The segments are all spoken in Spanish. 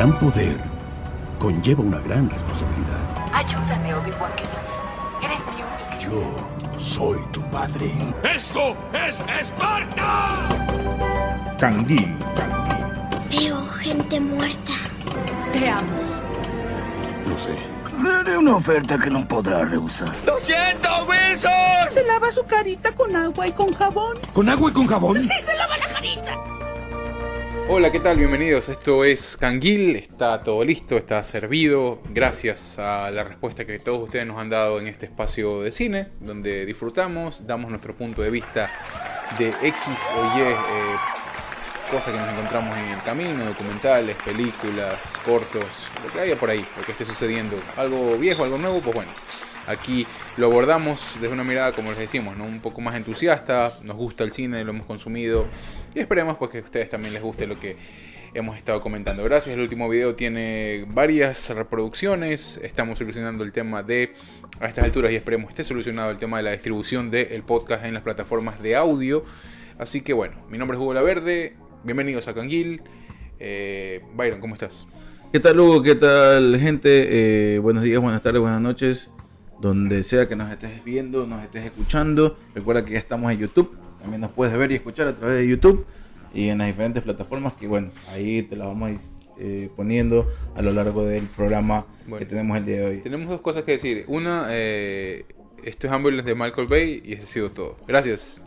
gran poder conlleva una gran responsabilidad. Ayúdame, Obi-Wan Kenobi. Eres mi única. Yo soy tu padre. ¡Esto es Esparta! Canguil. Veo gente muerta. Te amo. Lo sé. Le haré una oferta que no podrá rehusar. ¡Lo siento, Wilson! Se lava su carita con agua y con jabón. ¿Con agua y con jabón? Hola, ¿qué tal? Bienvenidos. Esto es Canguil. Está todo listo, está servido. Gracias a la respuesta que todos ustedes nos han dado en este espacio de cine, donde disfrutamos, damos nuestro punto de vista de X o Y eh, cosas que nos encontramos en el camino, documentales, películas, cortos, lo que haya por ahí, lo que esté sucediendo. Algo viejo, algo nuevo, pues bueno. Aquí lo abordamos desde una mirada, como les decimos, un poco más entusiasta, nos gusta el cine, lo hemos consumido y esperemos pues, que a ustedes también les guste lo que hemos estado comentando. Gracias, el último video tiene varias reproducciones, estamos solucionando el tema de, a estas alturas y esperemos esté solucionado el tema de la distribución del podcast en las plataformas de audio. Así que bueno, mi nombre es Hugo La Verde, bienvenidos a Canguil. Eh, Byron, ¿cómo estás? ¿Qué tal Hugo? ¿Qué tal gente? Eh, buenos días, buenas tardes, buenas noches. Donde sea que nos estés viendo, nos estés escuchando. Recuerda que ya estamos en YouTube. También nos puedes ver y escuchar a través de YouTube y en las diferentes plataformas que bueno, ahí te las vamos a ir eh, poniendo a lo largo del programa Bueno. que tenemos el día de hoy. Tenemos dos cosas que decir. Una, eh, esto es Ambulance de Michael Bay y ese ha sido todo. Gracias.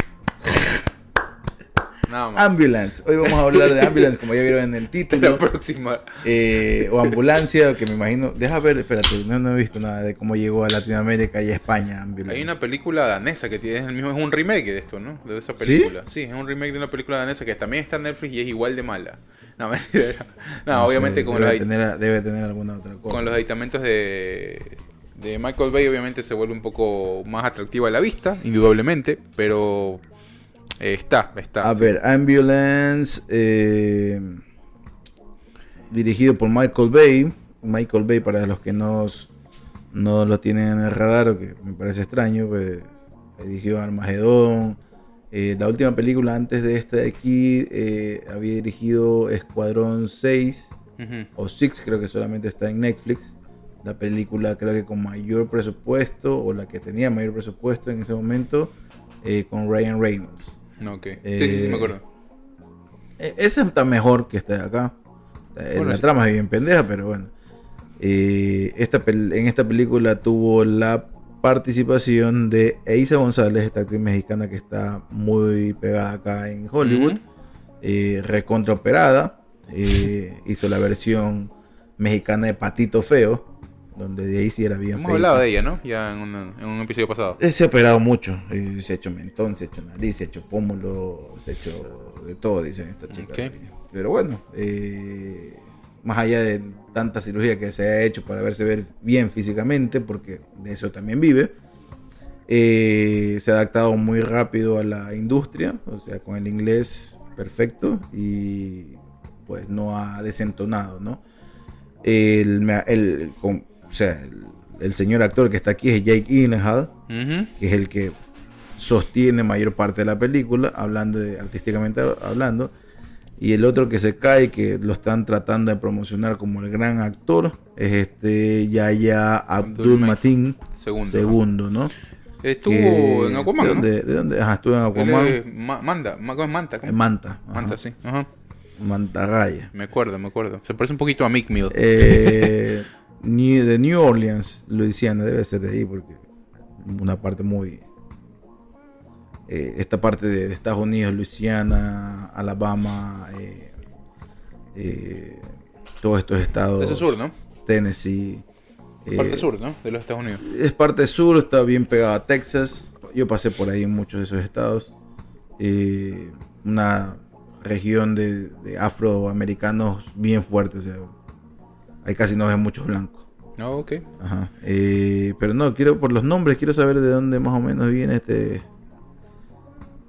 Nada más. Ambulance. Hoy vamos a hablar de Ambulance, como ya vieron en el La título. próxima. Eh, o ambulancia, que me imagino. Deja ver, espérate, no, no he visto nada de cómo llegó a Latinoamérica y a España. Ambulance. Hay una película danesa que tiene el mismo, es un remake de esto, ¿no? De esa película. Sí, es un remake de una película danesa que también está en Netflix y es igual de mala. No, mentira. No, No obviamente sé, con, debe los, adi- tener, debe tener alguna otra cosa. con los aditamentos de, de Michael Bay, obviamente se vuelve un poco más atractiva a la vista, indudablemente, pero está, está. A sí. ver, Ambulance, eh, dirigido por Michael Bay. Michael Bay, para los que no, no lo tienen en el radar, o que me parece extraño, pues dirigió Armagedón. Eh, la última película antes de esta de aquí eh, había dirigido Escuadrón 6 Ujú. o 6, creo que solamente está en Netflix. La película creo que con mayor presupuesto, o la que tenía mayor presupuesto en ese momento, eh, con Ryan Reynolds. No, ok. sí, sí, sí, me acuerdo. Eh, Esa está mejor que esta de acá. Eh, Bueno, la sí. trama es bien pendeja, pero bueno. Eh, esta en esta película tuvo la participación de Eiza González, esta actriz mexicana que está muy pegada acá en Hollywood. Eh, recontraoperada. eh, hizo la versión mexicana de Patito Feo, donde de ahí sí era bien Hemos feita. hablado de ella, ¿no? Ya en, una- en un episodio pasado. Eh, Se ha operado mucho. eh, se ha hecho mentón, se ha hecho nariz, se ha hecho pómulo, se ha hecho de todo, dicen esta chica. Pero bueno, eh, más allá de tanta cirugía que se ha hecho para verse ver bien físicamente, porque de eso también vive, eh, se ha adaptado muy rápido a la industria, o sea, con el inglés perfecto y pues no ha desentonado, ¿no? El, el- con- o sea, el, el señor actor que está aquí es Jake Gyllenhaal, que es el que sostiene mayor parte de la película, hablando de, artísticamente hablando, y el otro que se cae, que lo están tratando de promocionar como el gran actor, es este Yaya Abdul Matin Segundo. segundo, ¿no? Estuvo Que- en Aquaman, ¿de ¿no? dónde, de dónde? Ajá, estuvo en Él Aquaman, es Ma- Manda, Ma- ¿cómo es Manta? Manta, ajá, Manta, sí. Ajá. Mantarraya. Me acuerdo, me acuerdo. Se parece un poquito a Mick Mill. Eh, New- de New Orleans, Luisiana, debe ser de ahí, porque una parte muy. eh, esta parte de, de Estados Unidos, Luisiana, Alabama, eh, eh, todos estos estados. Ese sur, ¿no? Tennessee. eh, Parte sur, ¿no? De los Estados Unidos. es parte sur, está bien pegado a Texas. Yo pasé por ahí en muchos de esos estados. Eh, una región de, de afroamericanos bien fuerte. O sea, ahí casi no ven muchos blancos. No, ok. Ajá. Eh, pero no, quiero por los nombres, quiero saber de dónde más o menos viene este.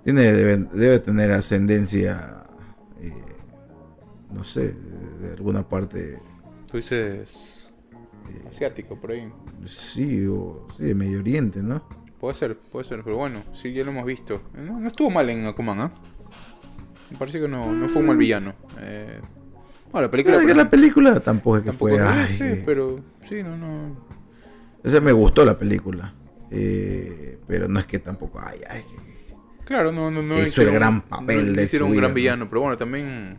Tiene, debe, debe tener ascendencia, eh, no sé, de alguna parte, Tú dices asiático por ahí. sí, o sí, de Medio Oriente, ¿no? Puede ser, puede ser, pero bueno, sí, ya lo hemos visto. No, no estuvo mal en Aquaman, ¿ah? Me parece que no, no fue un mal villano. Eh, Bueno, la película, Pero que pero- la película tampoco es que tampoco fue. es, ay, sí, eh. pero sí, no, no. O sea, me gustó la película. Eh, pero no es que tampoco. Ay, ay, Claro, no, no, no Hizo el gran papel no de hicieron un gran ¿no? villano, pero bueno, también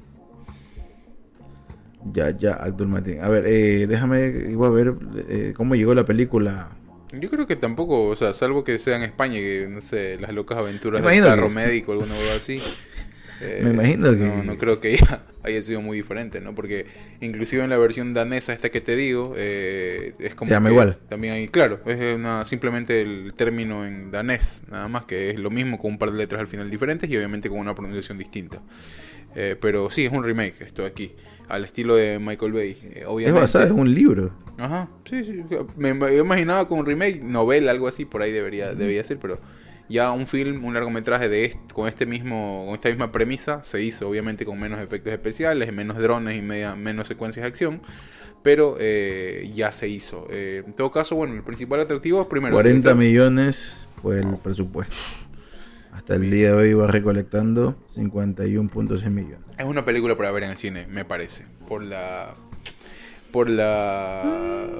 Ya, ya, Abdul Mateen. A ver, eh, déjame. Iba a ver eh, cómo llegó la película. yo creo que tampoco, o sea, salvo que sea en España, que no sé, las locas aventuras del carro que- médico, alguna cosa así. eh, Me imagino que- No, no creo que haya, haya sido muy diferente, ¿no? Porque inclusive en la versión danesa, esta que te digo, eh, es como... Se llama que igual. También hay, claro, es una, simplemente el término en danés, nada más, que es lo mismo con un par de letras al final diferentes y obviamente con una pronunciación distinta. Eh, pero sí, es un remake esto de aquí, al estilo de Michael Bay. eh, Es obviamente. basada en un libro. Ajá, sí, sí. Me, me imaginaba con un remake, novela, algo así, por ahí debería, debería ser, pero ya un film, un largometraje de est- con este mismo, con esta misma premisa, se hizo obviamente con menos efectos especiales, menos drones y media, menos secuencias de acción, pero eh, ya se hizo. Eh, en todo caso, bueno, el principal atractivo es primero. 40 el- millones fue el presupuesto. Hasta el día de hoy va recolectando 51.6 millones. Es una película para ver en el cine, me parece, por la por la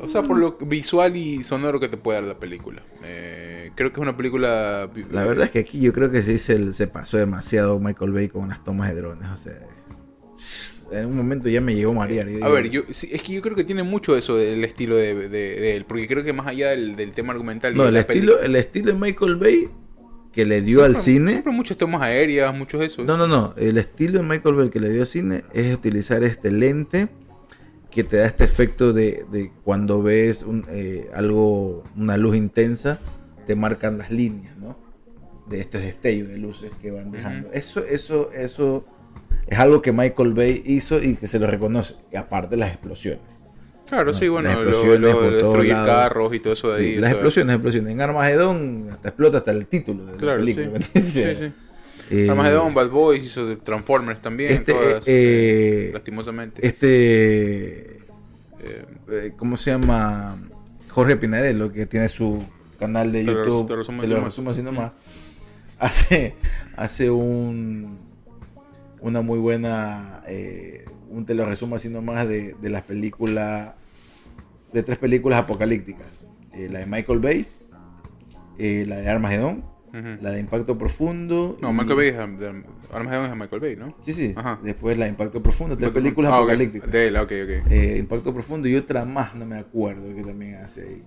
o sea, por lo visual y sonoro que te puede dar la película. Eh, creo que es una película La verdad es que aquí yo creo que se, el- se pasó demasiado Michael Bay con las tomas de drones. O sea, en un momento ya me llegó a marear. A digo, ver, yo, sí, es que yo creo que tiene mucho eso del estilo de, de- de él, porque creo que más allá del, del tema argumental No, el estilo, el estilo de Michael Bay que le dio al cine. siempre muchas tomas aéreas, muchos eso. No, no, no. El estilo de Michael Bay que le dio al cine es utilizar este lente que te da este efecto de, de cuando ves un, eh, algo, una luz intensa, te marcan las líneas, ¿no? De estos destellos de luces que van dejando. Eso, eso, eso es algo que Michael Bay hizo y que se lo reconoce. Aparte las explosiones. Claro, No, sí, bueno, las explosiones lo- por destruir lados. carros y todo eso de Sí, ahí. las o sea, explosiones, explosiones. En Armagedón hasta explota hasta el título de la Claro, sí. película. ¿me entiendes? Sí, sí. Eh, Armageddon, Bad Boys, hizo Transformers también, Este, todas, eh, eh, lastimosamente. Este. Eh, eh, ¿Cómo se llama? Jorge Pinarello, que tiene su canal de Te YouTube. te lo resumo te así lo nomás. resumo así nomás. Hace, hace un. Una muy buena. eh, un te lo resumo así nomás de, de las películas. De tres películas apocalípticas: Eh, la de Michael Bay, eh, la de Ujú. la de Impacto Profundo. No, y- Michael Bay es de- Armageddon es de Michael Bay, ¿no? Sí, sí. Ajá. Después la de Impacto Profundo, tres películas Ah, apocalípticas. De él, ok, ok. Eh, Impacto Profundo y otra más, no me acuerdo que también hace ahí.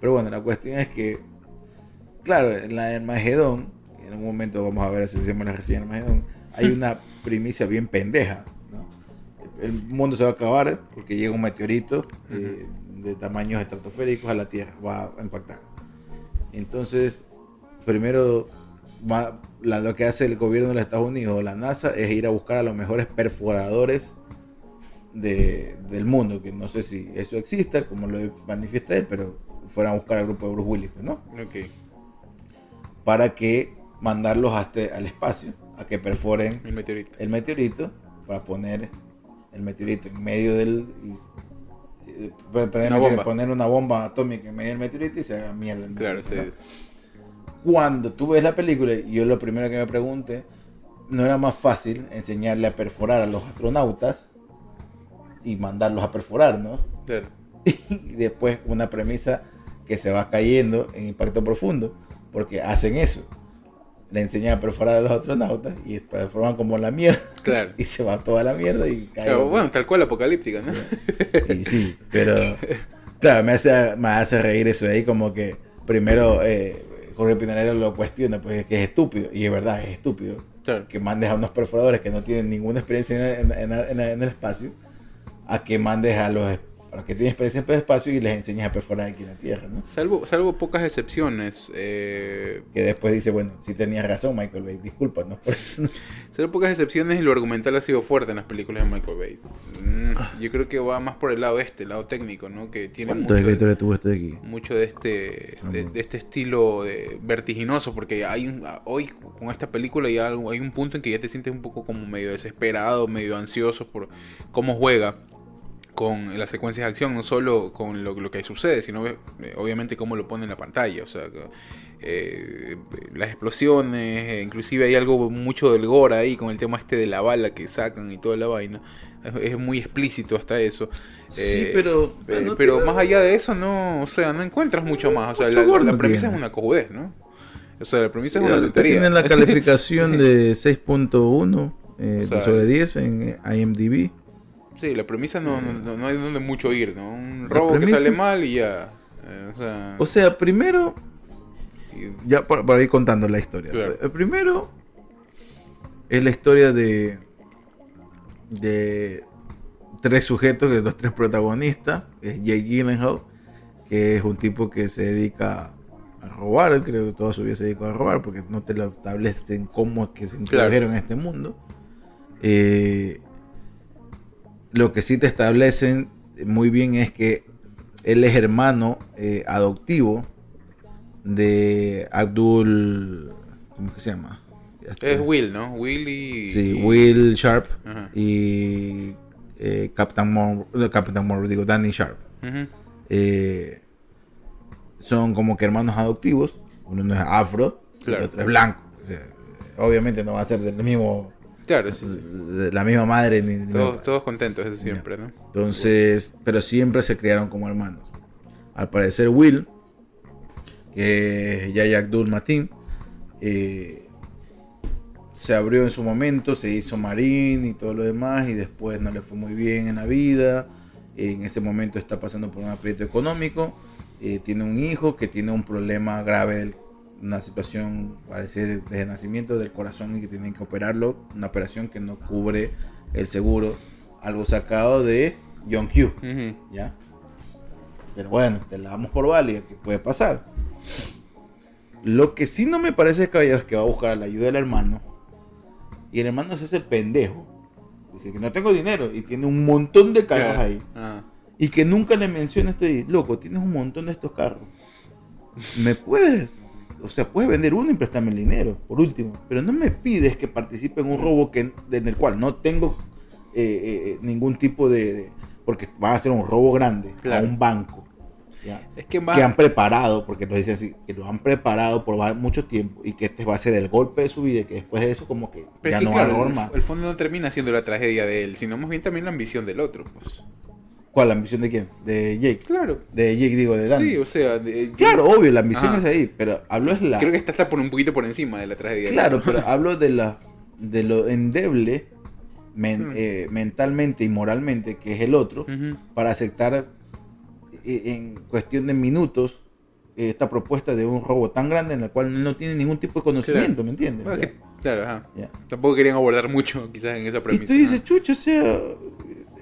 Pero bueno, la cuestión es que, claro, en la de Armagedón, en un momento vamos a ver si hacemos la reseña de Armagedón, hay una primicia bien pendeja. ¿no? El mundo se va a acabar porque llega un meteorito eh, de tamaños estratosféricos a la Tierra, va a impactar. Entonces, primero va- la- lo que hace el gobierno de los Estados Unidos o la NASA es ir a buscar a los mejores perforadores de- del mundo, que no sé si eso exista, como lo manifiesta él, pero fueran a buscar al grupo de Bruce Willis, pues, ¿no? Ok. Para que mandarlos hasta al espacio, a que perforen El meteorito. el meteorito, para poner el meteorito en medio del... y- y- poner, Una bomba. poner una bomba atómica en medio del meteorito y se haga mierda. el Claro, sí. Cuando tú ves la película, y yo lo primero que me pregunté, ¿no era más fácil enseñarle a perforar a los astronautas y mandarlos a perforar, ¿no? Claro. y después una premisa que se va cayendo en impacto profundo, porque hacen eso. Le enseñan a perforar a los astronautas y perforan como la mierda Claro. y se va toda la mierda y cae. Claro, bueno, tal cual apocalíptica, ¿no? Y sí, pero claro, me hace, me hace reír eso de ahí como que primero eh, Jorge Pinarello lo cuestiona, pues es que es estúpido, y es verdad, es estúpido Claro. que mandes a unos perforadores que no tienen ninguna experiencia en, en- en- en el espacio a que mandes a los, a los que tienen experiencia en espacio y les enseñes a perforar aquí en la Tierra, ¿no? Salvo, salvo pocas excepciones. Eh, Que después dice, bueno, si tenías razón Michael Bay, discúlpanos por eso. ¿no? salvo pocas excepciones, lo argumental ha sido fuerte en las películas de Michael Bay. Mm, yo creo que va más por el lado este, el lado técnico, ¿no? Que tiene mucho ¿Cuántos de, tuvo este de aquí? mucho de este de, de este estilo de vertiginoso, porque hay un, hoy con esta película ya hay un punto en que ya te sientes un poco como medio desesperado, medio ansioso por cómo juega. Con las secuencias de acción, no solo con lo, lo que sucede, sino eh, obviamente cómo lo pone en la pantalla. O sea, que, eh, las explosiones, eh, inclusive hay algo mucho del gore ahí con el tema este de la bala que sacan y toda la vaina. Es, es muy explícito hasta eso. Sí, Eh, pero- eh, no pero más allá de eso, no, o sea, no encuentras mucho más. O sea, la, premisa tiene. es una cojudez, ¿no? O sea, la premisa es una tontería. Tienen la calificación de 6.1 eh, O sea, sobre 10 en IMDb. Sí, la premisa no, no, no- no hay donde mucho ir, ¿no? Un robo que sale mal y ya. Eh, o sea, O sea, primero, ya para, para ir contando la historia. Claro. El primero es la historia de de tres sujetos, que los tres protagonistas, es Jake Gyllenhaal, que es un tipo que se dedica a robar, creo que toda su vida se dedica a robar, porque no te lo establecen cómo es que se introdujeron en este mundo. Eh, lo que sí te establecen muy bien es que él es hermano eh, adoptivo de Abdul. ¿Cómo que se llama? Es Will, ¿no? Will y. Sí, Will Sharp Ajá. y eh, Captain Moore, Captain Moore, digo, Danny Sharp. Eh, son como que hermanos adoptivos. Uno no es afro, Claro. el otro es blanco. O sea, obviamente no va a ser del mismo, Claro, sí, sí. la misma madre ni, ni Todos, todos contentos, eso siempre, ¿no? Entonces, pero siempre se criaron como hermanos. Al parecer Will, que es Yaya Abdul Matin, eh, se abrió en su momento, se hizo marín y todo lo demás, y después no le fue muy bien en la vida. En ese momento está pasando por un aprieto económico. eh, tiene un hijo que tiene un problema grave, del- una situación, parece, de nacimiento del corazón y que tienen que operarlo. Una operación que no cubre el seguro. Algo sacado de John Q. Ujú. ¿Ya? Pero bueno, te la damos por válida, que puede pasar. Lo que sí no me parece descabellado es que va a buscar la ayuda del hermano. Y el hermano se hace el pendejo. Dice que no tengo dinero y tiene un montón de carros Claro. ahí. Ah. Y que nunca le menciona este, loco, tienes un montón de estos carros. ¿Me puedes? O sea, puedes vender uno y prestarme el dinero, por último. Pero no me pides que participe en un robo que, en el cual no tengo eh, eh, ningún tipo de, de- Porque va a ser un robo grande Claro. a un banco. ¿ya? Es que más. Que han preparado, porque lo dicen así, que lo han preparado por mucho tiempo y que este va a ser el golpe de su vida y que después de eso como que Pero ya es que, no claro, va a el, más. el fondo no termina siendo la tragedia de él, sino más bien también la ambición del otro. Pues. ¿Cuál? ¿La ambición de quién? De Jake. Claro. De Jake, digo, de Dan. Sí, o sea. de- Claro, obvio, la ambición Ajá. es ahí, pero hablo es la... Creo que esta está por un poquito por encima de la tragedia. Claro, pero hablo de la de lo endeble men- Mm. eh, mentalmente y moralmente que es el otro para aceptar eh, en cuestión de minutos eh, esta propuesta de un robo tan grande en el cual él no tiene ningún tipo de conocimiento, Claro. ¿me entiendes? Claro, ajá. Tampoco querían abordar mucho, quizás, en esa Y premisa. tú dices, ajá. chucho, o sea,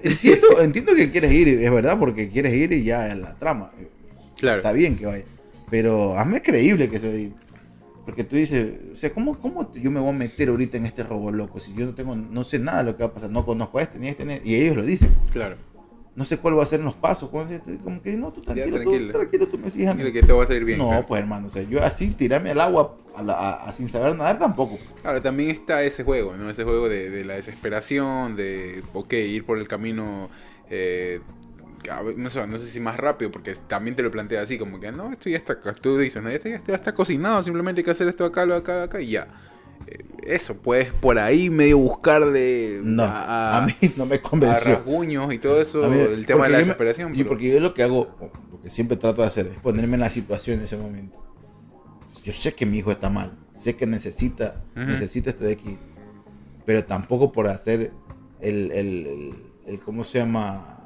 entiendo, entiendo que quieres ir, es verdad, porque quieres ir y ya en la trama. Claro. Está bien que vaya. Pero hazme creíble que se ir. Porque tú dices, o sea, ¿cómo, ¿cómo yo me voy a meter ahorita en este robo loco? Si yo no tengo, no sé nada de lo que va a pasar, no conozco a este ni a este, ni- y ellos lo dicen. Claro. No sé cuál va a ser los pasos, a como que no, tú Ya, tranquilo, tú, tranquilo. tranquilo, tú me sigas. Tranquilo que todo va a salir bien. No, claro. pues hermano, o sea, yo así tirarme al agua a la- a- a sin saber nadar tampoco. Ahora, también está ese juego, ¿no? Ese juego de, de la desesperación, de, ok, ir por el camino, eh, a no, sé, no sé si más rápido, porque también te lo plantea así, como que, no, esto ya está, tú dices, no, esto ya está, ya está cocinado, simplemente hay que hacer esto acá, lo acá, acá, y ya. Eh, Eso, puedes por ahí medio buscarle No, a, a, mí no me a convenció. rasguños y todo eso, A mí- el tema de la yo me- desesperación. Y pero- porque yo lo que hago, lo que siempre trato de hacer, es ponerme en la situación en ese momento. Yo sé que mi hijo está mal, sé que necesita, Ujú. necesita esto de aquí, pero tampoco por hacer el, el, el- el- ¿cómo se llama?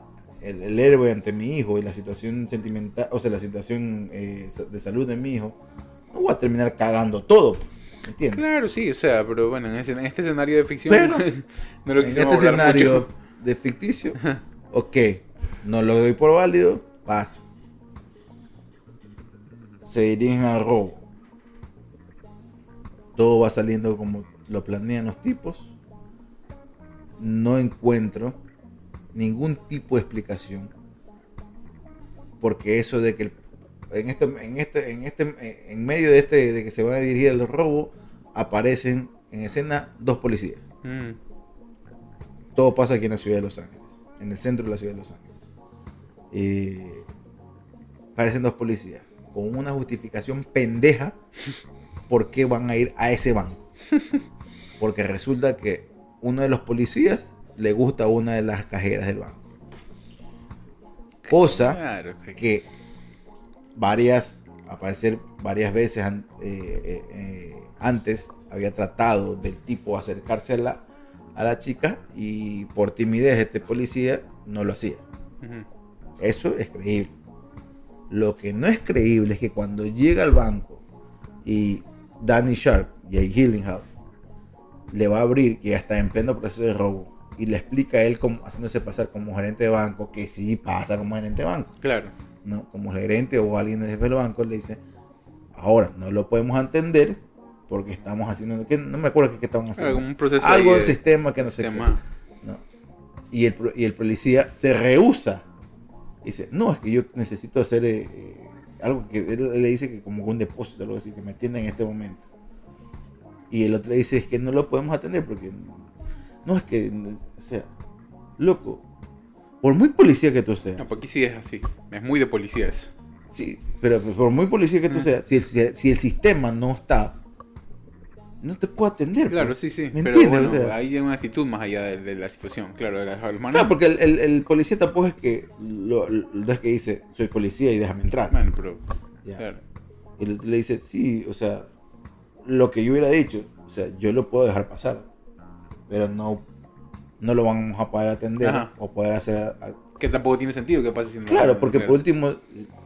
El, el héroe ante mi hijo y la situación sentimental, o sea, la situación eh, de salud de mi hijo, no voy a terminar cagando todo, ¿me entiendes? Claro, sí, o sea, pero bueno, en, ese- en este escenario de ficción Pero, no lo en este escenario mucho. de ficticio, ok, no lo doy por válido, pasa. Se dirigen al robo. Todo va saliendo como lo planean los tipos. No encuentro ningún tipo de explicación. Porque eso de que el- en este, en este, en este, en medio de este, de que se va a dirigir el robo, aparecen en escena dos policías. Mm, Todo pasa aquí en la ciudad de Los Ángeles, en el centro de la ciudad de Los Ángeles. eh, parecen dos policías con una justificación pendeja por qué van a ir a ese banco. Porque resulta que uno de los policías le gusta una de las cajeras del banco. Cosa Claro, que varias, a parecer varias veces an- eh, eh, eh, antes había tratado del tipo acercarse a la, a la chica y por timidez este policía no lo hacía. Eso es creíble. Lo que no es creíble es que cuando llega al banco y Danny Sharp, Jay Gyllenhaal, le va a abrir, que ya está en pleno proceso de robo, y le explica a él como, haciéndose pasar como gerente de banco, que sí pasa como gerente de banco, Claro. ¿No? Como gerente o alguien del jefe del banco, le dice, ahora no lo podemos entender porque estamos haciendo, que no me acuerdo qué, qué estaban haciendo. Un proceso Algo del de- sistema que no sé qué. Sistema. ¿no? Y, el, y el policía se rehúsa. Dice, no, es que yo necesito hacer eh, eh, algo que él le dice que como un depósito, algo así, que me atienda en este momento. Y el otro le dice, es que no lo podemos atender porque... No, es que... O sea, loco, por muy policía que tú seas, No, aquí sí es así. Es muy de policía eso. sí, pero por muy policía que tú Mm. seas, si el, si el- si el sistema no está, no te puedo atender. Claro, pues. sí, sí. ¿Me Pero entiendes? bueno, O sea, hay una actitud más allá de, de la situación. Claro, de las manos. Claro, porque el, el- el policía tampoco es que lo, es que dice soy policía y déjame entrar. Bueno, pero. Ya. Claro. Y le dice, sí, o sea, lo que yo hubiera dicho, o sea, yo lo puedo dejar pasar, pero no, no lo vamos a poder atender Ajá. o poder hacer. Que tampoco tiene sentido que pase sin Claro, porque por último,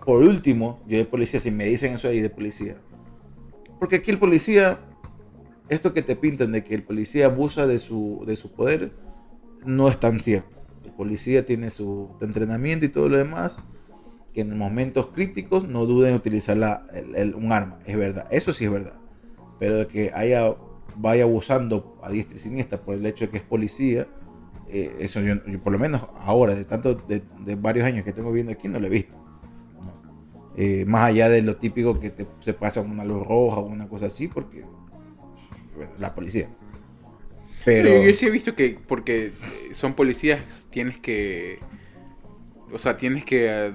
por último, yo de policía, si me dicen eso ahí de policía, porque aquí el policía, esto que te pintan de que el policía abusa de su, de su poder, no es tan cierto. El policía tiene su entrenamiento y todo lo demás, que en momentos críticos no duden en utilizar la- el- el- un arma, es verdad, eso sí es verdad. Pero de que haya, vaya abusando a diestra y siniestra por el hecho de que es policía, eh, eso yo, yo por lo menos ahora, de tanto de, de varios años que tengo viendo aquí, no lo he visto. ¿no? Eh, más allá de lo típico que te, se pasa una luz roja o una cosa así, porque bueno, la policía. Pero yo sí he visto que porque son policías tienes que. O sea, tienes que eh,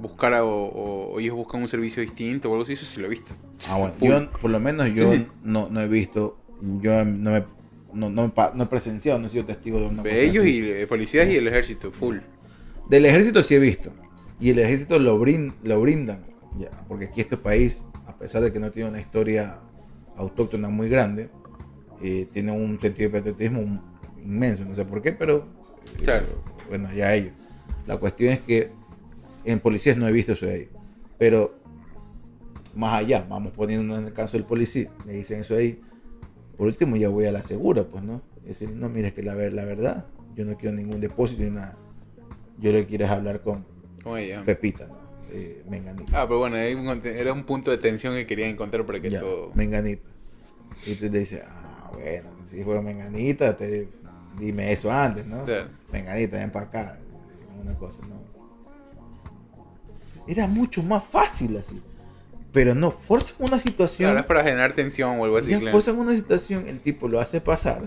buscar a- o, ellos buscan un servicio distinto o algo así. Eso sí lo he visto. Ah, bueno, yo, por lo menos yo Sí. no, no he visto, yo no, me, no, no, no he presenciado, no he sido testigo de una Ellos y eh, policías y el ejército, full. Del ejército sí he visto. Y el ejército lo, brin- lo brindan. Ya, porque aquí este país, a pesar de que no tiene una historia autóctona muy grande, eh, tiene un sentido de patriotismo inmenso. No sé por qué, pero eh, Claro. bueno, ya ellos. La cuestión es que en policías no he visto eso de ahí. Pero más allá, vamos poniendo en el caso del policía, me dicen eso ahí. Por último, ya voy a la segura, pues, ¿no? Es decir, no, mire, es que la, la verdad, yo no quiero ningún depósito ni nada. Yo lo que quiero es hablar con ella. Pepita, ¿no? Eh, Menganita. Ah, pero bueno, era un punto de tensión que quería encontrar para que Ya, todo. Menganita. Y tú le dices, ah, bueno, si fuera Menganita, te, dime eso antes, ¿no? Menganita, ven para acá. Una cosa, ¿no? Era mucho más fácil así. Pero no, forzan una situación. Claro, es para generar tensión o algo así, claro. forzan una situación, el tipo lo hace pasar.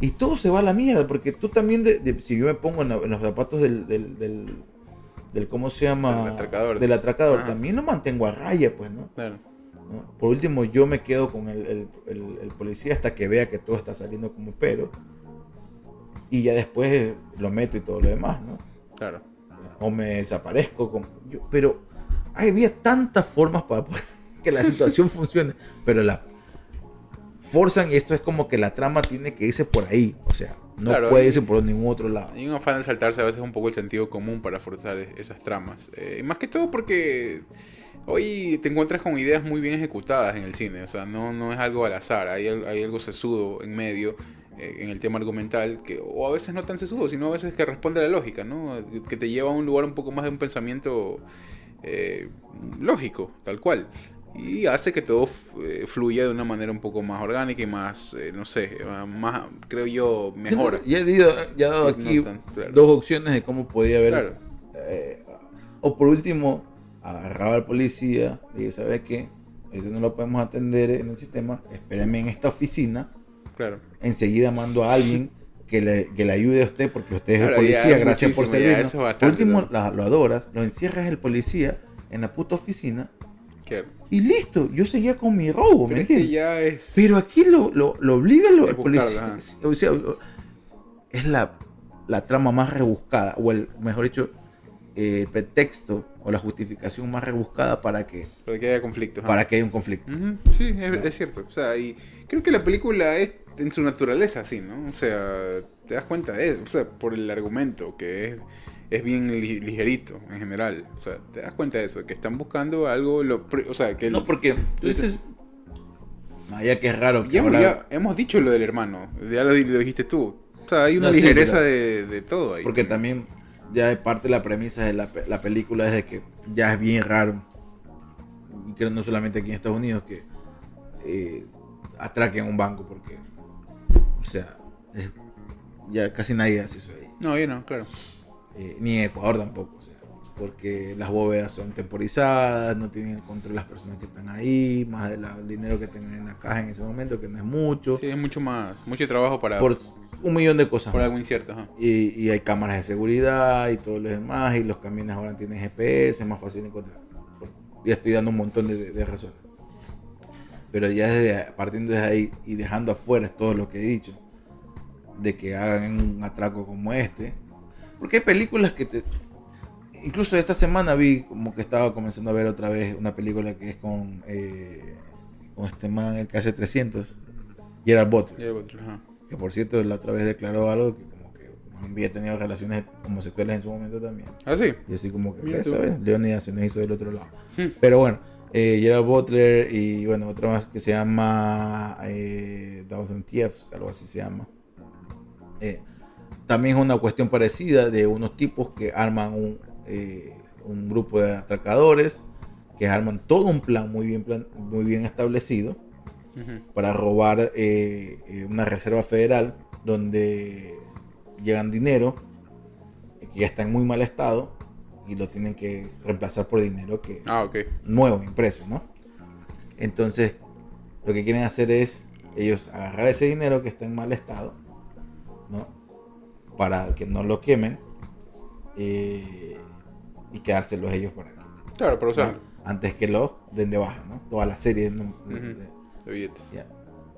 Y todo se va a la mierda. Porque tú también, de- de- si yo me pongo en, la- en los zapatos del, del, del, del- ¿cómo se llama? Del atracador. Del atracador, Ajá. también lo mantengo a raya, pues, ¿no? Claro. ¿no? Por último, yo me quedo con el, el- el- el policía hasta que vea que todo está saliendo como espero. Y ya después lo meto y todo lo demás, ¿no? Claro. O me desaparezco. Como yo, pero había tantas formas para poder que la situación funcione. Pero la forzan y esto es como que la trama tiene que irse por ahí. O sea, no Claro, puede irse por ningún otro lado. Hay un afán de saltarse a veces un poco el sentido común para forzar es- esas tramas. Eh, más que todo porque hoy te encuentras con ideas muy bien ejecutadas en el cine. O sea, no, no es algo al azar. Hay, hay algo sesudo en medio eh, en el tema argumental. Que, o a veces no tan sesudo, sino a veces que responde a la lógica, ¿no? Que te lleva a un lugar un poco más de un pensamiento eh, lógico, tal cual. Y hace que todo eh, fluya de una manera un poco más orgánica y más, eh, no sé, más, creo yo, mejor. Ya he, dido- ya he dado No aquí tan- claro. dos opciones de cómo podía haber. Claro. eh, o por último, agarraba al policía y dije, ¿sabes qué? Eso no lo podemos atender en el sistema. Espérenme en esta oficina. Claro. Enseguida mando a alguien que le, que le ayude a usted porque usted es el policía, gracias por servirnos. Por último, ¿no? la- lo adoras, lo encierras el policía en la puta oficina y listo, yo seguía con mi robo, ¿me Pero es que entiendes? ya es. Pero aquí lo, lo, lo obliga el policía. O sea, es la, la trama más rebuscada, o el, mejor dicho, eh, el pretexto o la justificación más rebuscada para que, Para que haya conflictos. ajá. para que haya un conflicto. Sí, es, es cierto. O sea, y creo que la película es en su naturaleza así, ¿no? O sea, te das cuenta de eso, o sea, por el argumento, que es, es bien li- ligerito en general. O sea, te das cuenta de eso, que están buscando algo, lo, o sea, que... No, porque tú dices, vaya que es raro que ya, hemos- ahora- ya hemos dicho lo del hermano, ya lo, di- lo dijiste tú. O sea, hay una No, ligereza de, de todo ahí. Porque también ya de parte de la premisa de la, la película es de que ya es bien raro, y creo no solamente aquí en Estados Unidos, que eh, atraquen un banco, porque, sea, es- ya casi nadie hace eso ahí. No, yo no, claro. Eh, ni en Ecuador tampoco, o sea, porque las bóvedas son temporizadas, no tienen el control las personas que están ahí, más del dinero que tengan en la caja en ese momento, que no es mucho, Sí, es mucho más, mucho trabajo para, por un millón de cosas. por más. algo incierto. Ajá. Y, y hay cámaras de seguridad y todo lo demás. Y los camiones ahora tienen GPS, es más fácil de encontrar. Ya estoy dando un montón de, de razones. Pero ya desde, partiendo de ahí y dejando afuera todo lo que he dicho, de que hagan un atraco como este. Porque hay películas que te. Incluso esta semana vi como que estaba comenzando a ver otra vez una película que es con, eh, con este man, el que hace 300, Gerard Butler otro, ajá. que por cierto la otra vez declaró algo que como que había tenido relaciones homosexuales en su momento también. Ah, sí. Y así como que, Mira ¿qué tú. ¿sabes? Leonidas se nos hizo del otro lado. Hmm. Pero bueno, eh, Gerald Butler y bueno, otra más que se llama eh, Thousand Thieves, algo así se llama. Eh, también es una cuestión parecida de unos tipos que arman un, eh, un grupo de atracadores, que arman todo un plan muy bien, plan- muy bien establecido para robar eh, una reserva federal donde llegan dinero que ya está en muy mal estado y lo tienen que reemplazar por dinero que Ah, nuevo, impreso, ¿no? Entonces, lo que quieren hacer es ellos agarrar ese dinero que está en mal estado, ¿no? Para que no lo quemen eh, y quedárselos ellos por aquí. Claro, para usarlo. ¿no? Antes que lo den de baja, ¿no? Toda la serie. De- Ujú. de- De billetes.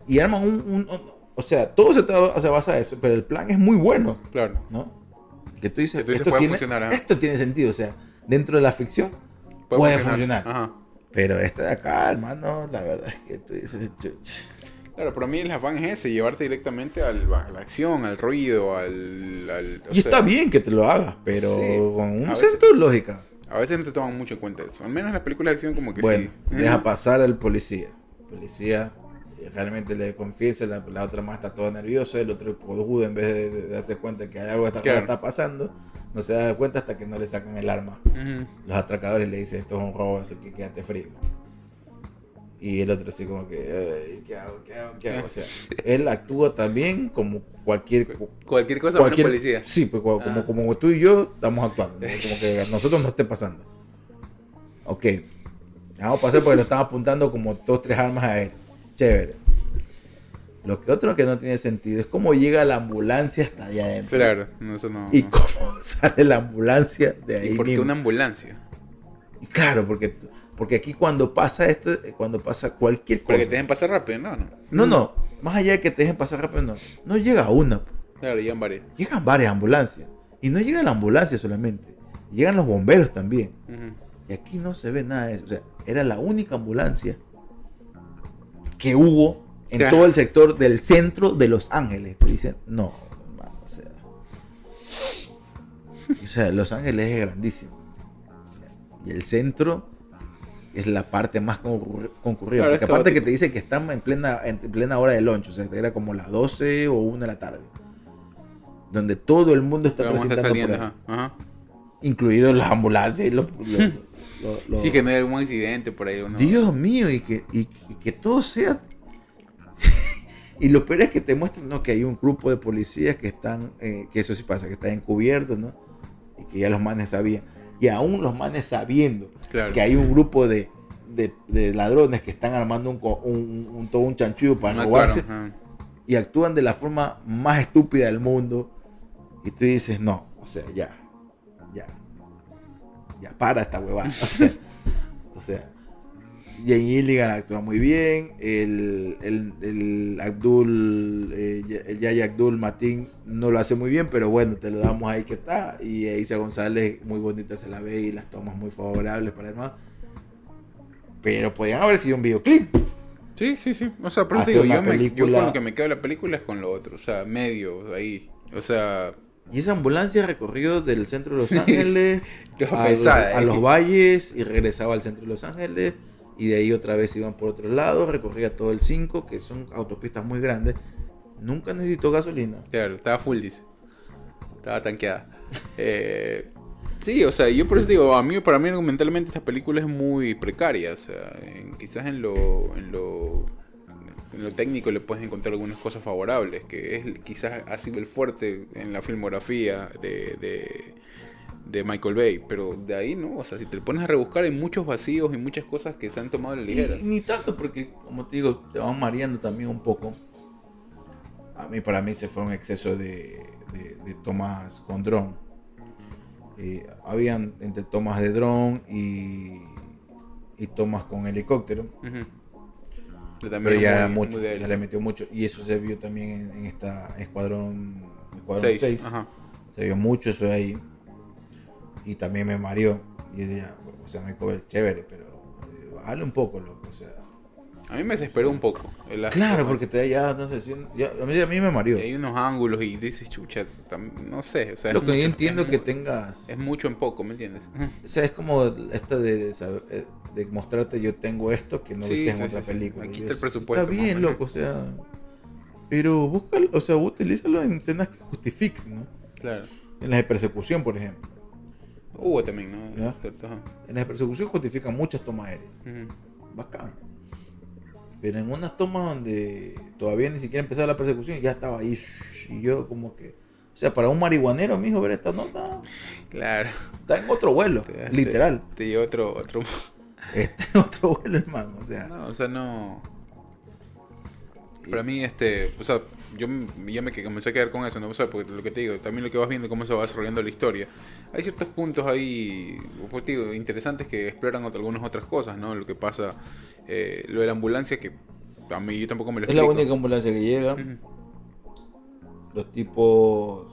Y arman un, un- un- O sea, todo se basa en eso, pero el plan es muy bueno, Claro. ¿no? Que tú dices, Que tú dices, esto, puede tiene, funcionar, ajá. esto tiene sentido, o sea, dentro de la ficción puede, funcionar. Ajá. Pero este de acá, hermano, la verdad es que tú dices, chuch. Claro, para mí el afán es ese, llevarte directamente al, a la acción, al ruido, al... al- o Y sea, está bien que te lo hagas, pero Sí, con un de lógica. A veces no te toman mucho en cuenta eso. Al menos en las películas de acción como que Bueno, sí. deja pasar al policía. Policía eh, realmente le confiesa, la, la otra más está toda nerviosa, el otro cojudo en vez de, de darse cuenta que hay algo que está, Claro. está pasando, no se da cuenta hasta que no le sacan el arma. Los atracadores le dicen esto es un robo, así que quédate frío. Y el otro así como que, "Ay, ¿qué hago? ¿Qué hago? ¿Qué hago? O sea, él actúa también como cualquier... Cualquier cosa cualquier menos policía. Sí, pues como, Ah. como, tú y yo estamos actuando. ¿no? Como que a nosotros nos esté pasando. Ok. Vamos a pasar porque lo están apuntando como dos, tres armas a él. Chévere. Lo que otro que no tiene sentido es cómo llega la ambulancia hasta allá adentro. Claro, no, eso no. Y no. cómo sale la ambulancia de ahí ¿Y por qué mismo. una ambulancia? Y Claro, porque, porque aquí cuando pasa esto, eh, cuando pasa cualquier cosa. Para que te dejen pasar rápido, no, no. No, no. Más allá de que te dejen pasar rápido, no. No llega una. Claro, llevan varias. Llegan varias ambulancias. Y no llega la ambulancia solamente. Llegan los bomberos también. Y aquí no se ve nada de eso. O sea, era la única ambulancia que hubo en todo el sector del centro de Los Ángeles. Te dicen, no, hermano, o sea. O sea, Los Ángeles es grandísimo. Y el centro es la parte más concurri- concurrida. Claro, porque aparte que te dice que están en plena, en plena hora de lunch. O sea, era como las 12 o 1 de la tarde. Donde todo el mundo está presentando saliendo, por ahí ajá. ajá. incluidos las ambulancias y los, los- los- los- Sí, que no hay algún accidente por ahí. ¿no? Dios mío, y que, y, y que todo sea... y lo peor es que te muestran ¿no? que hay un grupo de policías que están, eh, que eso sí pasa, que están encubiertos, ¿no? Y que ya los manes sabían. Y aún los manes sabiendo Claro. que hay un grupo de, de- de ladrones que están armando un, un- un- todo un chanchullo para No robarse y actúan de la forma más estúpida del mundo. Y tú dices, no, o sea, ya, ya para esta huevada. O sea, o sea Jane Gilligan actúa muy bien. El, el, el Abdul, eh, el Yaya Abdul Matin no lo hace muy bien, pero bueno, te lo damos ahí que está. Y Isa González, muy bonita se la ve y las tomas muy favorables para el más. Pero podían haber sido un videoclip. Sí, sí, sí. O sea, pero digo, yo, me, yo película- con lo que me quedo de la película es con lo otro. O sea, medio ahí. O sea, Y esa ambulancia recorrió del centro de Los Ángeles Estaba a, ¿eh? los valles y regresaba al centro de Los Ángeles. Y de ahí otra vez iban por otro lado, recorría todo el 5, que son autopistas muy grandes. Nunca necesitó gasolina. claro, estaba full, dice. Estaba tanqueada. Eh, sí, o sea, yo por eso digo, a mí, para mí argumentalmente esta película es muy precaria. O sea, en- quizás en lo, en lo en lo técnico le puedes encontrar algunas cosas favorables, que es quizás ha sido el fuerte en la filmografía de, de, de Michael Bay, pero de ahí no, o sea, si te lo pones a rebuscar hay muchos vacíos y muchas cosas que se han tomado la ligera. Y, ni tanto porque, como te digo, te van mareando también un poco. A mí, para mí, se fue un exceso de, de- de tomas con dron. Eh, habían entre tomas de dron y, y tomas con helicóptero. Pero ya muy- mucho, ya le metió mucho. Y eso se vio también en, en esta Escuadrón, escuadrón Seis, 6. ajá. Se vio mucho eso ahí. Y también me mareó. Y decía, o sea, me cobre chévere, pero eh, bájale un poco, loco. O sea, A mí me desesperó un poco. el claro, porque te da ya, no sé, si- ya- a, mí, a mí me mareó. Y hay unos ángulos y dices, chucha, tam- no sé. O sea, Lo que yo entiendo es que tengas. Es mucho en poco, ¿me entiendes? O sea, es como esta de, de, saber- eh, de mostrarte yo tengo esto que no Sí, viste en sí, otra sí, película. Aquí está el es- presupuesto, Está bien, loco, o sea. Pero búscalo, o sea, utilízalo en escenas que justifiquen, ¿no? Claro. En las de persecución, por ejemplo. Hubo también, ¿no? En las de persecución justifican muchas tomas aéreas. Bacán. Pero en unas tomas donde todavía ni siquiera empezaba la persecución, ya estaba ahí. Y yo, como que. O sea, para un marihuanero, mijo, ver esta nota. Claro. Está en otro vuelo, Te- te- literal. Te dio otro, otro. Está en otro vuelo, hermano. O sea, No, o sea, no. Para mí, este. O sea, yo ya me comencé a quedar con eso, ¿no? O sea, porque lo que te digo, también lo que vas viendo, cómo se va desarrollando la historia. Hay ciertos puntos ahí, pues, digo, interesantes que exploran ot- algunas otras cosas, ¿no? Lo que pasa, eh, lo de la ambulancia, que a mí yo tampoco me lo es la explico. única ambulancia que llega. Los tipos,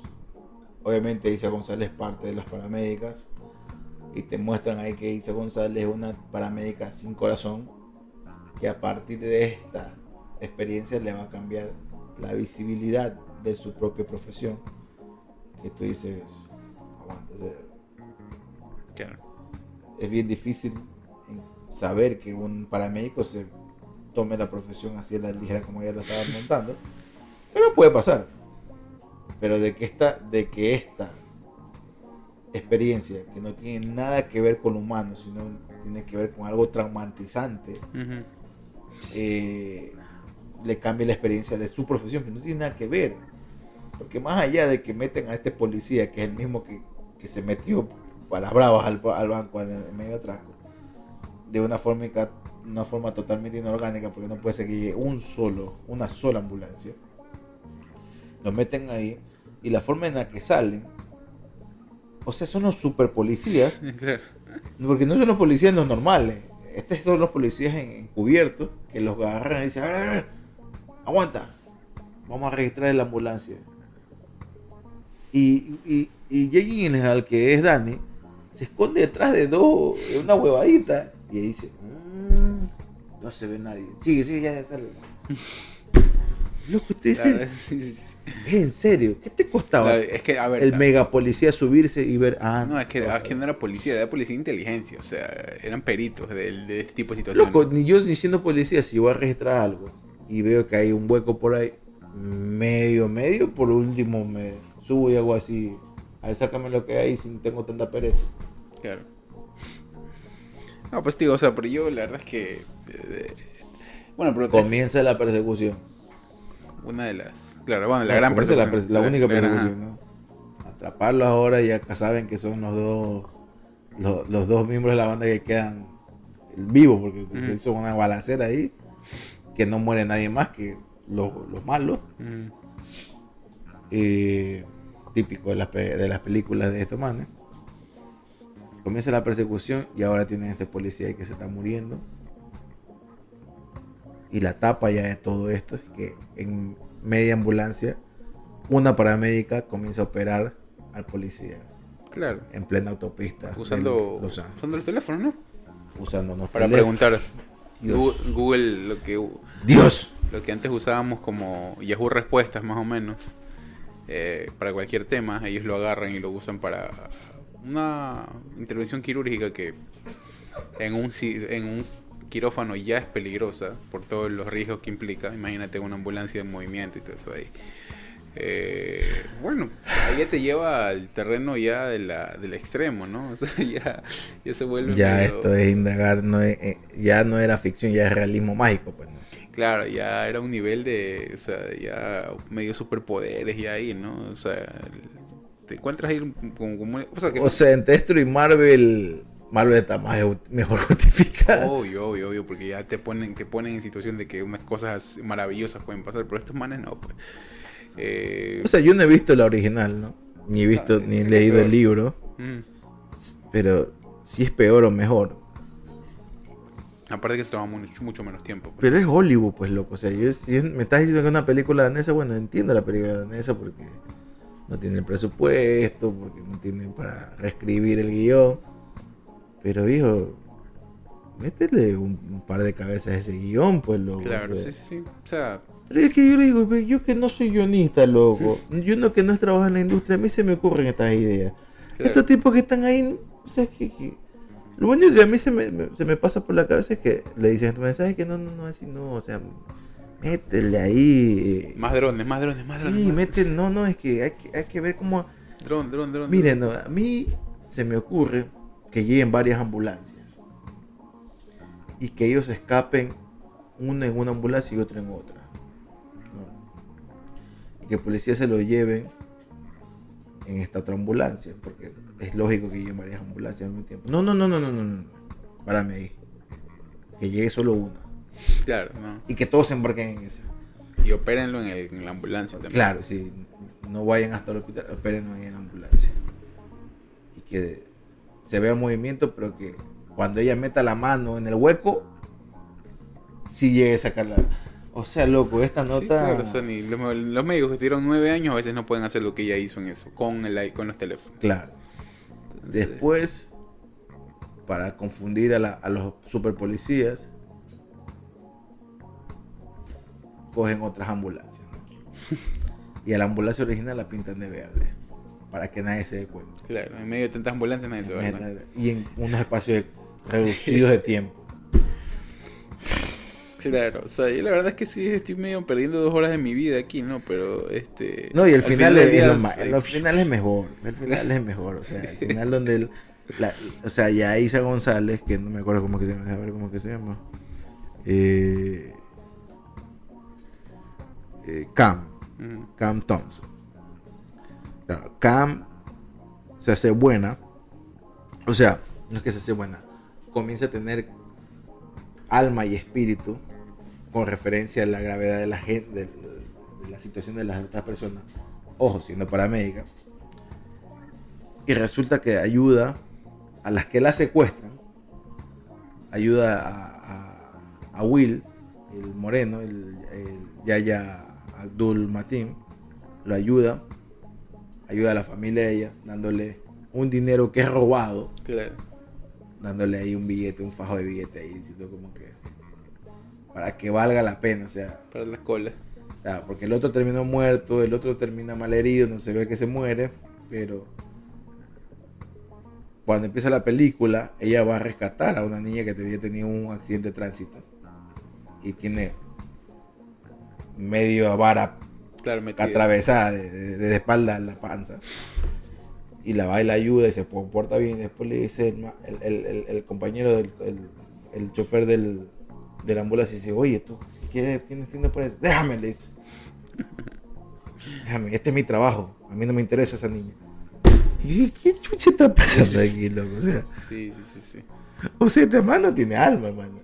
obviamente Isa González parte de las paramédicas y te muestran ahí que Isa González es una paramédica sin corazón que a partir de esta experiencia le va a cambiar la visibilidad de su propia profesión. Que tú dices, aguanta, es bien difícil saber que un paramédico se tome la profesión así a la ligera como ella la estaba montando. Pero puede pasar. Pero de que esta, de que esta experiencia, que no tiene nada que ver con lo humano, sino tiene que ver con algo traumatizante, Ujú. eh, le cambie la experiencia de su profesión, que no tiene nada que ver. Porque más allá de que meten a este policía, que es el mismo que, que se metió a las bravas al, al banco en, en medio de atraco, de una forma, una forma totalmente inorgánica, porque no puede ser que llegue un solo, una sola ambulancia, lo meten ahí, y la forma en la que salen, o sea, son los super policías, Claro. porque no son los policías los normales. Estos son los policías en- encubiertos que los agarran y dicen, a ver, a aguanta, vamos a registrar la ambulancia. Y, y, y Jay Gyllenhaal, que es Danny, se esconde detrás de dos, de una huevadita, y ahí dice, "Mm, no se ve nadie. Sigue, sigue, ya, sale. Loco, usted en serio, ¿qué te costaba? Claro, es que, a ver. el mega policía subirse y ver, ah, No, es que, ok. es que no era policía, era policía de inteligencia. O sea, eran peritos de, de este tipo de situaciones. Loco, ni yo ni siendo policía, si yo voy a registrar algo y veo que hay un hueco por ahí, medio, medio, por último me subo y hago así. A ver, sácame lo que hay si no tengo tanta pereza. Claro. No, pues digo, o sea, pero yo la verdad es que. eh, bueno, pero Comienza la persecución. Una de las. Claro, bueno, la gran Comienza la, persecución. pers- la única gran- persecución, ¿no? Atraparlos ahora y acá saben que son los dos los, los dos miembros de la banda que quedan vivos porque Ujú. se hizo una balacera ahí que no muere nadie más que los, los malos, Mm. eh, típico de las, de las películas de estos manes. Comienza la persecución y ahora tienen ese policía ahí que se está muriendo. Y la tapa ya de todo esto es que en media ambulancia, una paramédica comienza a operar al policía Claro. en plena autopista. Usando, usando los teléfonos, ¿no? Para teléfonos. preguntar. Dios. Google, lo que Dios. lo que antes usábamos como Yahoo Respuestas más o menos eh, para cualquier tema, ellos lo agarran y lo usan para una intervención quirúrgica que en un, en un quirófano ya es peligrosa por todos los riesgos que implica. Imagínate una ambulancia en movimiento y todo eso ahí. Eh, bueno, ahí ya te lleva al terreno ya de la, del extremo, ¿no? O sea, ya, ya se vuelve Ya medio- esto es indagar, no es- eh, ya no era ficción, ya es realismo mágico, pues. ¿no? Claro, ya era un nivel de, o sea, ya medio superpoderes ya ahí, ¿no? O sea, te encuentras ahí como, como- o sea, que O sea, entre esto y Marvel, Marvel está más, mejor justificado. obvio, obvio, obvio, porque ya te ponen, te ponen en situación de que unas cosas maravillosas pueden pasar, pero estos manes no, pues. Eh, O sea, yo no he visto la original, ¿no? Ni he visto, Ah, ni he leído el libro, mm. pero si es peor o mejor. aparte que se toma mucho, mucho menos tiempo. pues. Pero es Hollywood, pues, loco. O sea, yo, si me estás diciendo que es una película danesa, bueno, entiendo la película danesa porque no tiene el presupuesto, porque no tiene para reescribir el guion. Pero, hijo, métele un, un par de cabezas a ese guion, pues, loco. Claro, o sea. sí, sí, sí. O sea, Pero es que yo le digo, "Ve, yo que no soy guionista, loco. Yo no que no he trabajado en la industria, a mí se me ocurren estas ideas. Claro. Estos tipos que están ahí, o sea, que, que- lo único que a mí se me, me- se me pasa por la cabeza es que le dicen, ¿sabes que no, no, no, así no, o sea, métele ahí. eh, más drones, más drones, más drones. Sí, mete, no, no, es que hay que, hay que ver cómo... Dron, dron, dron. Miren, no, a mí se me ocurre que lleguen varias ambulancias y que ellos escapen uno en una ambulancia y otro en otra. ¿no? Y que policías se lo lleven en esta otra ambulancia, porque es lógico que lleguen varias ambulancias al mismo tiempo. No, no, no, no, no, no, no. Párame ahí. Que llegue solo una. Claro, no. Y que todos se embarquen en esa. Y opérenlo en, el- en la ambulancia también. Claro, sí. No vayan hasta el hospital, esperen ahí en la ambulancia. Y que se vea movimiento, pero que cuando ella meta la mano en el hueco, sí llegue a sacarla. O sea, loco, esta nota. Sí, claro, los, los médicos que tuvieron nueve años a veces no pueden hacer lo que ella hizo en eso, con, el, con los teléfonos. Claro. Entonces, Después, para confundir a, la- a los super policías, cogen otras ambulancias. Y a la ambulancia original la pintan de verde, para que nadie se dé cuenta. Claro, en medio de tantas ambulancias nadie se va a dar. Y en unos espacios reducidos de tiempo. Claro, o sea, yo la verdad es que sí estoy medio perdiendo dos horas de mi vida aquí, ¿no? Pero este. No, y el al final, es, día, lo ma- ay, el final es mejor. El final es mejor. O sea, el final donde el, la- o sea, ya Isa González, que no me acuerdo cómo que se llama, a ver cómo que se llama. Eh, eh, Cam, Cam Thompson. Cam se hace buena. O sea, no es que se hace buena. Comienza a tener alma y espíritu con referencia a la gravedad de la gente, de, la situación de las otras personas. Ojo, siendo paramédica. Y resulta que ayuda a las que la secuestran. Ayuda a Will, el moreno, el, el Yaya Abdul Matin. Lo ayuda. Ayuda a la familia de ella, dándole un dinero que es robado Claro. dándole ahí un billete, un fajo de billete ahí, diciendo como que para que valga la pena, o sea, Para las colas. o sea, porque el otro terminó muerto, el otro termina mal herido, no se ve que se muere, pero cuando empieza la película, ella va a rescatar a una niña que había tenido un accidente de tránsito y tiene medio vara Claro, atravesada de, de- de espalda la panza. Y la va y la ayuda y se comporta bien. Después le dice el, el- el- compañero, del, el, chofer del, de la ambulancia, dice, oye, tú, si quieres, tienes tiempo por eso. Déjame, le dice. Déjame, este es mi trabajo. A mí no me interesa esa niña. Y ¿qué chucha está pasando aquí, loco? O sea, Sí, sí, sí, sí. o sea, este hermano tiene alma, hermano.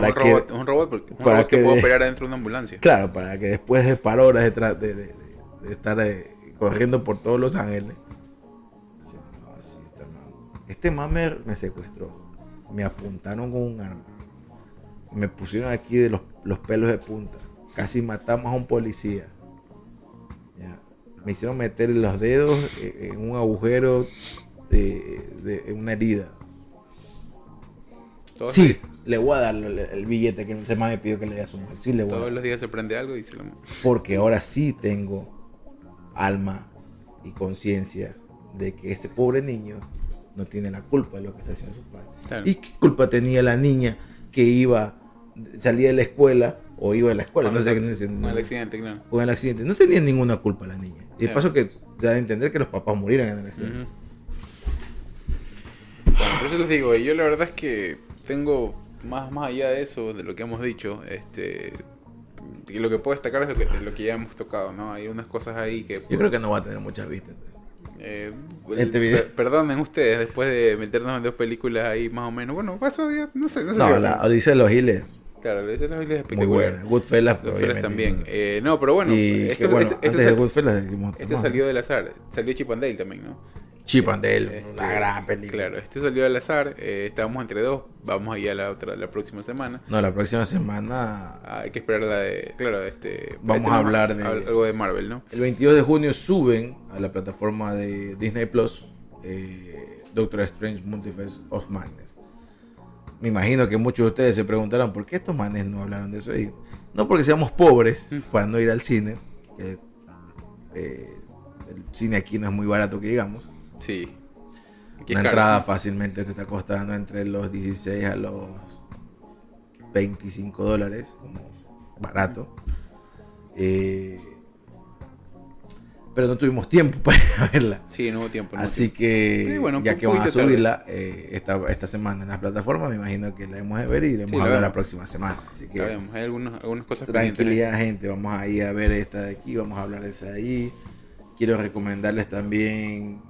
Para un que robot, un robot, porque un para robot que, que puede de- operar dentro de una ambulancia. Claro, para que después de par horas de, de- de- de- de estar eh, corriendo por todos Los Ángeles, dice, "No, sí, este este man me, secuestró, me apuntaron con un arma, me pusieron aquí de los, los pelos de punta, casi matamos a un policía, Ya. me hicieron meter los dedos eh, en un agujero de, de- en una herida. Todos, Sí, le voy a dar el, el billete que man me pidió que le dé a su mujer. Sí, le voy a todos dar. los días se prende algo y se lo... Porque ahora sí tengo alma y conciencia de que ese pobre niño no tiene la culpa de lo que está haciendo su padre. Claro. ¿Y qué culpa tenía la niña que iba, salía de la escuela o iba a la escuela? No sé, no sé, Con el accidente, claro. con el accidente. No tenía ninguna culpa la niña. Y de Claro. paso que da a entender que los papás murieran en el accidente. Ujú. Bueno, por eso les digo, yo la verdad es que tengo más, más allá de eso, de lo que hemos dicho, este y lo que puedo destacar es lo que, es lo que ya hemos tocado, ¿no? Hay unas cosas ahí que... Yo creo que no va a tener muchas vistas. eh, Este video. per- perdonen ustedes, después de meternos en dos películas ahí más o menos, bueno, pasó ya, no sé, no sé. No, la Odisea de los Giles, Claro, es la Biblia muy espectacular. buena. Goodfellas, Los obviamente. Fellas también. Eh, no, pero bueno, y esto, que bueno, este- este antes de Goodfellas dijimos este salió del azar. Salió Chip and Dale también, ¿no? Chip and Dale, Este, una gran película. Claro, este salió al azar. eh, estábamos entre dos. Vamos ahí a la otra, la próxima semana. No, la próxima semana, Ah, hay que esperar la de. Claro, este. Vamos este a hablar de- Algo de Marvel, ¿no? el 22 de junio suben a la plataforma de Disney Plus eh, Doctor Strange Multiverse of Madness. Me imagino que muchos de ustedes se preguntarán por qué estos manes no hablaron de eso ahí. No porque seamos pobres Mm. para no ir al cine, que eh, el cine aquí no es muy barato que digamos. Sí. Aquí Una entrada fácilmente te está costando entre los 16 a los 25 dólares, como barato. Eh, pero no tuvimos tiempo para verla. Sí, no hubo tiempo. no Así tiempo. que, bueno, ya que van a subirla eh, esta, esta semana en las plataformas, me imagino que la hemos de ver y la Sí, a ver la próxima semana. Así que vemos, hay algunos, algunas cosas tranquilidad, gente. Vamos a ir a ver esta de aquí, vamos a hablar de esa de ahí. Quiero recomendarles también,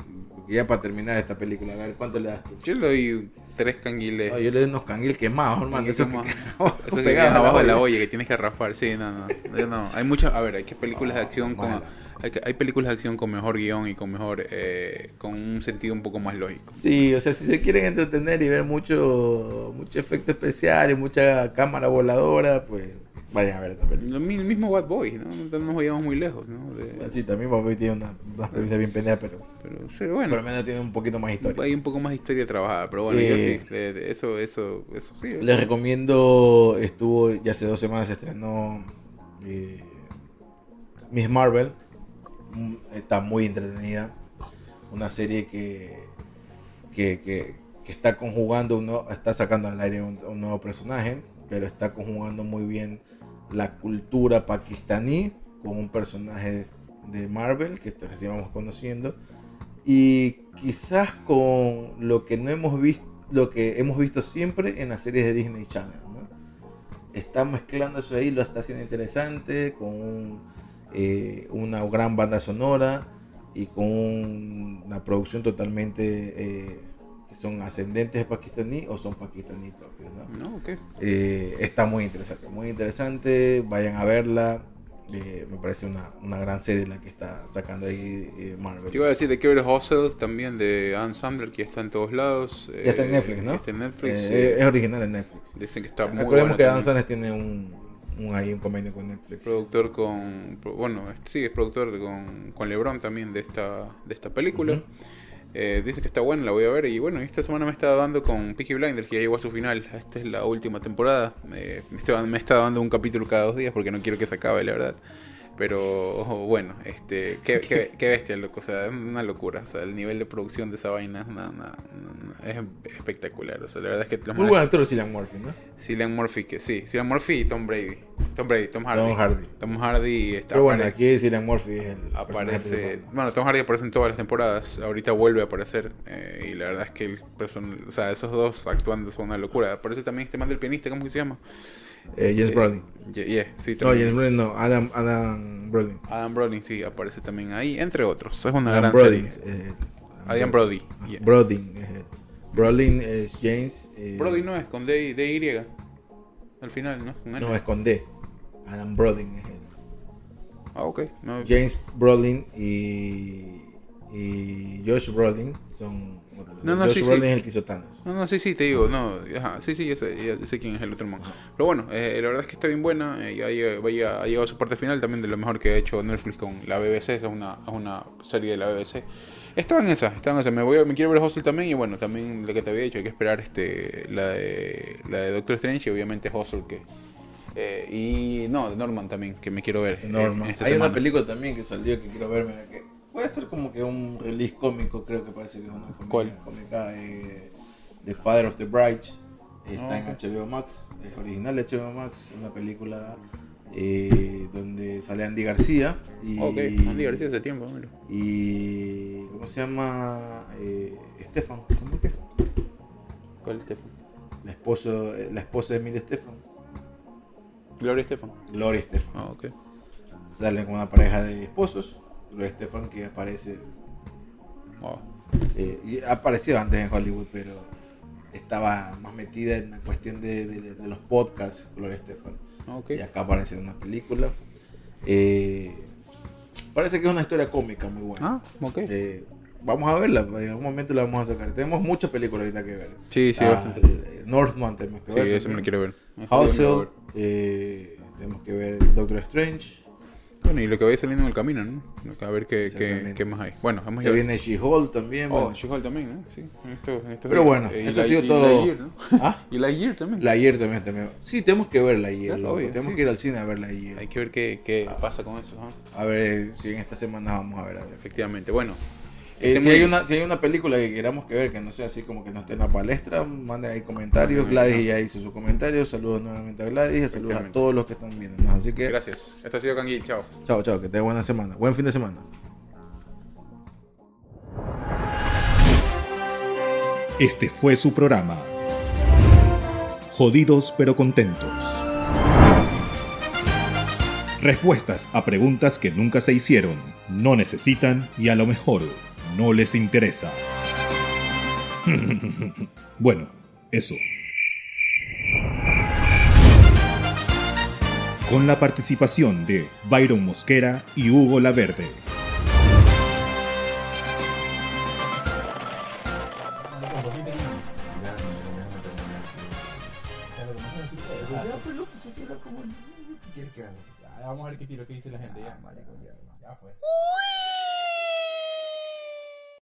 ya para terminar esta película, a ver cuánto le das tú. Yo le tres canguiles. No, yo le doy unos canguil quemados, hermano. Esos quemado. que, Eso que abajo de la olla. que tienes que raspar. Sí, no, no. yo no. Hay muchas. A ver, hay que películas de acción con. Hay, que- hay películas de acción con mejor guion y con mejor. eh, con un sentido un poco más lógico. Sí, o sea, si se quieren entretener y ver mucho, mucho efecto especial y mucha cámara voladora, pues vayan a ver esta película. El mismo Bad Boys, ¿no? No nos vayamos muy lejos, ¿no? De- Sí, también Bobby tiene una, una premisa bien pendeja, pero pero sí, por lo bueno. menos tiene un poquito más historia. Hay un poco más de historia trabajada, pero bueno, yo Eh, sí. de eso, eso, eso sí. Les recomiendo, estuvo, ya hace dos semanas se estrenó eh, Miss Marvel. Mm, Está muy entretenida. Una serie que, que, que- que está conjugando, un nuevo- está sacando al aire un, un nuevo personaje, pero está conjugando muy bien la cultura pakistaní con un personaje de Marvel que recién vamos conociendo y quizás con lo que no hemos visto lo que hemos visto siempre en las series de Disney Channel ¿no? está mezclando eso ahí lo está haciendo interesante con un, eh, una gran banda sonora y con un- una producción totalmente eh, que son ascendentes de pakistaní o son pakistaní propios ¿no? No, ok. Eh, está muy interesante, muy interesante. Vayan a verla. Eh, me parece una, una gran serie la que está sacando ahí eh, Marvel. Te iba a decir de ver Hustle también de Adam Sandler, que ya está en todos lados. ya está en eh, Netflix, ¿no? Está en Netflix. Eh, sí. Es original en Netflix. Dicen que está muy Recordemos que también. Sandler tiene un, un, ahí un convenio con Netflix. productor con bueno sí es productor con, con LeBron también de esta de esta película. Eh, dice que está buena la voy a ver. Y bueno esta semana me está dando con Peaky Blinders que ya llegó a su final. Esta es la última temporada. Eh, me está, me dando un capítulo cada dos días porque no quiero que se acabe la verdad. Pero bueno este qué, bestia loco. O sea es una locura. O sea el nivel de producción de esa vaina una- es espectacular o sea la verdad es que los Muy buen actor Cillian Murphy, ¿no? Cillian Murphy que sí Cillian Murphy y Tom Brady Tom Brady Tom Hardy Tom Hardy. Tom Hardy está Pero bueno, aquí Cillian Murphy es el aparece bueno Tom Hardy aparece en todas las temporadas ahorita vuelve a aparecer eh, y la verdad es que el person o sea esos dos actuando son una locura aparece también este man del pianista ¿cómo que se llama? Eh, James Eh, Brolin. yeah, yeah, sí, No. James Brolin no. Adam, Adam Brolin. Adam Brody sí aparece también ahí entre otros es una Adam gran Brody. serie eh, Adam Brody yeah. Brodin. Brolin es James. eh, Brody no es con D, D Y al final, ¿no? Con. No, es con D. Adam Brolin es él. Ah, ok. No, James Brolin y, y Josh Brolin son. No, no, Josh sí, Brolin sí. es el que hizo Thanos. No, no, sí, sí, te digo, no, ajá, sí, sí, ya sé, ya sé quién es el otro man. Pero bueno, eh, la verdad es que está bien buena, eh, ya vaya- ha llegado a su parte final también de lo mejor que ha hecho Netflix con la BBC, es una, es una serie de la BBC. Estaba en esa, estaba en esa, me, voy a- me quiero ver Hustle también y bueno, también lo que te había dicho, hay que esperar este, la, de, la de Doctor Strange y obviamente Hustle que... eh, y no, de Norman también, que me quiero ver. eh, Norman. esta Hay semana. una película también que salió que quiero verme. Que puede ser como que un release cómico, creo que parece que es una comedia ¿Cuál? cómica. Eh, The Father of the Bride. Está Ah, en. HBO Max. Es original de HBO Max. Una película eh, donde sale Andy García. Y, Ok, Andy García hace tiempo, mira. Y. ¿Cómo se llama? Eh, Stefan. ¿Cómo es que? ¿Cuál es Stefan? La, esposo, la esposa de Emilio Stefan. Gloria Stefan. Gloria Stefan. Ah, ok. Salen con una pareja de esposos. Gloria Stefan que aparece Wow. Eh, y apareció antes en Hollywood, pero estaba más metida en la cuestión de, de- de los podcasts, Gloria Estefan. Ah. Y acá aparece una película. Eh, parece que es una historia cómica muy buena. Ah, ok. Eh, vamos a verla, en algún momento la vamos a sacar. Tenemos muchas películas ahorita que ver. Sí, sí, Ah, Northman tenemos que Sí, ver. ese me lo también. quiero ver. Ese lo Hustle, quiero ver. eh, tenemos que ver Doctor Strange. Bueno, y lo que vaya saliendo en el camino, ¿no? A ver qué, qué, qué más hay. Bueno, hemos Se viene She-Hulk también. Oh, bueno. She-Hulk también, ¿no? Sí, en estos- en estos Pero días. bueno, Eh, y eso la- ha sido y todo. Lightyear, ¿no? ¿Ah? y Lightyear también. La ayer también, también. Sí, tenemos que verla ayer. Claro, obvio, tenemos sí. que ir al cine a verla ayer. Hay que ver qué, qué pasa con eso, ¿no? A ver si en esta semana vamos a ver. A ver. Efectivamente. Bueno. Eh, si, hay una, si hay una película que queramos que ver que no sea así como que no esté en la palestra, manden ahí comentarios. Gladys ya hizo su comentario. Saludos nuevamente a Gladys. y Saludos a todos los que están viendo. Así que, Gracias. Esto ha sido Canguil. Chao. chao, chao. Que tengan buena semana. Buen fin de semana. Este fue su programa. Jodidos pero contentos. Respuestas a preguntas que nunca se hicieron, no necesitan y a lo mejor no les interesa. bueno, eso. Con la participación de Byron Mosquera y Hugo Laverde. Vamos a ver qué tiro que dice la gente ya. Ya fue. Uy,